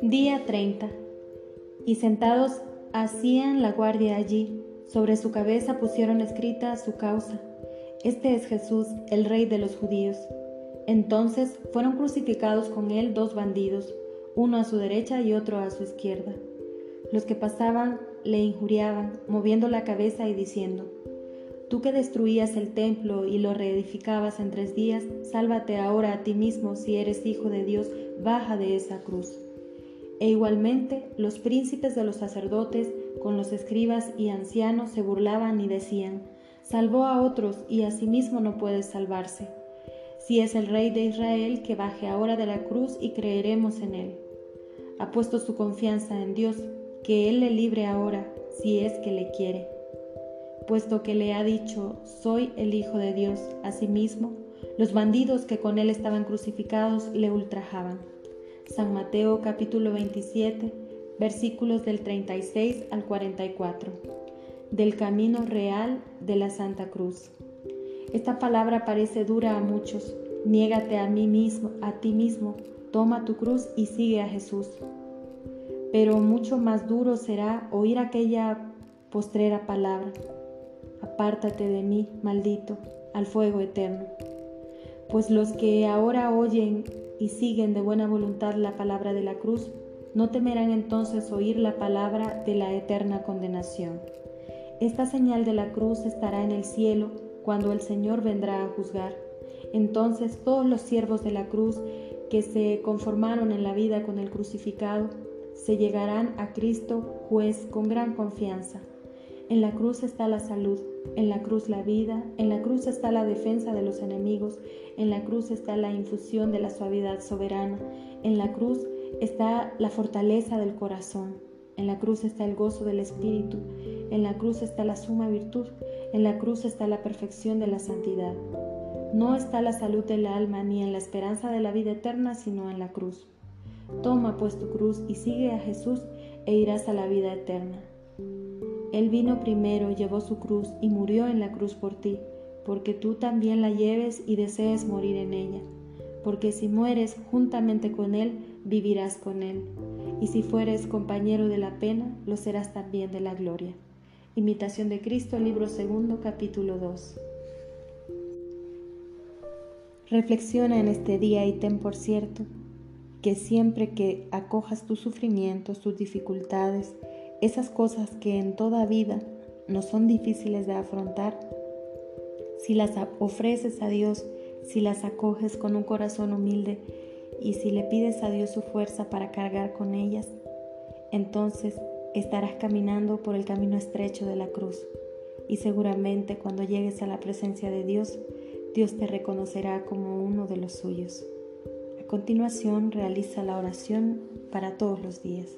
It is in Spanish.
Día 30. Y sentados hacían la guardia allí, sobre su cabeza pusieron escrita su causa. Este es Jesús, el rey de los judíos. Entonces fueron crucificados con él dos bandidos, uno a su derecha y otro a su izquierda. Los que pasaban le injuriaban, moviendo la cabeza y diciendo, Tú que destruías el templo y lo reedificabas en tres días, sálvate ahora a ti mismo si eres hijo de Dios, baja de esa cruz. E igualmente los príncipes de los sacerdotes con los escribas y ancianos se burlaban y decían, Salvó a otros y a sí mismo no puede salvarse. Si es el rey de Israel, que baje ahora de la cruz y creeremos en él. Ha puesto su confianza en Dios, que él le libre ahora, si es que le quiere. Puesto que le ha dicho, soy el Hijo de Dios, asimismo, los bandidos que con él estaban crucificados le ultrajaban. San Mateo capítulo 27, versículos del 36 al 44. Del camino real de la Santa Cruz. Esta palabra parece dura a muchos. Niégate a mí mismo, a ti mismo, toma tu cruz y sigue a Jesús. Pero mucho más duro será oír aquella postrera palabra. Apártate de mí, maldito, al fuego eterno. Pues los que ahora oyen y siguen de buena voluntad la palabra de la cruz, no temerán entonces oír la palabra de la eterna condenación. Esta señal de la cruz estará en el cielo cuando el Señor vendrá a juzgar. Entonces todos los siervos de la cruz que se conformaron en la vida con el crucificado, se llegarán a Cristo juez con gran confianza. En la cruz está la salud, en la cruz la vida, en la cruz está la defensa de los enemigos, en la cruz está la infusión de la suavidad soberana, en la cruz está la fortaleza del corazón, en la cruz está el gozo del espíritu, en la cruz está la suma virtud, en la cruz está la perfección de la santidad. No está la salud del alma ni en la esperanza de la vida eterna, sino en la cruz. Toma pues tu cruz y sigue a Jesús e irás a la vida eterna. Él vino primero, llevó su cruz y murió en la cruz por ti, porque tú también la lleves y desees morir en ella. Porque si mueres juntamente con Él, vivirás con Él. Y si fueres compañero de la pena, lo serás también de la gloria. Imitación de Cristo, libro segundo, capítulo 2. Reflexiona en este día y ten por cierto que siempre que acojas tus sufrimientos, tus dificultades, esas cosas que en toda vida no son difíciles de afrontar, si las ofreces a Dios, si las acoges con un corazón humilde y si le pides a Dios su fuerza para cargar con ellas, entonces estarás caminando por el camino estrecho de la cruz y seguramente cuando llegues a la presencia de Dios, Dios te reconocerá como uno de los suyos. A continuación realiza la oración para todos los días.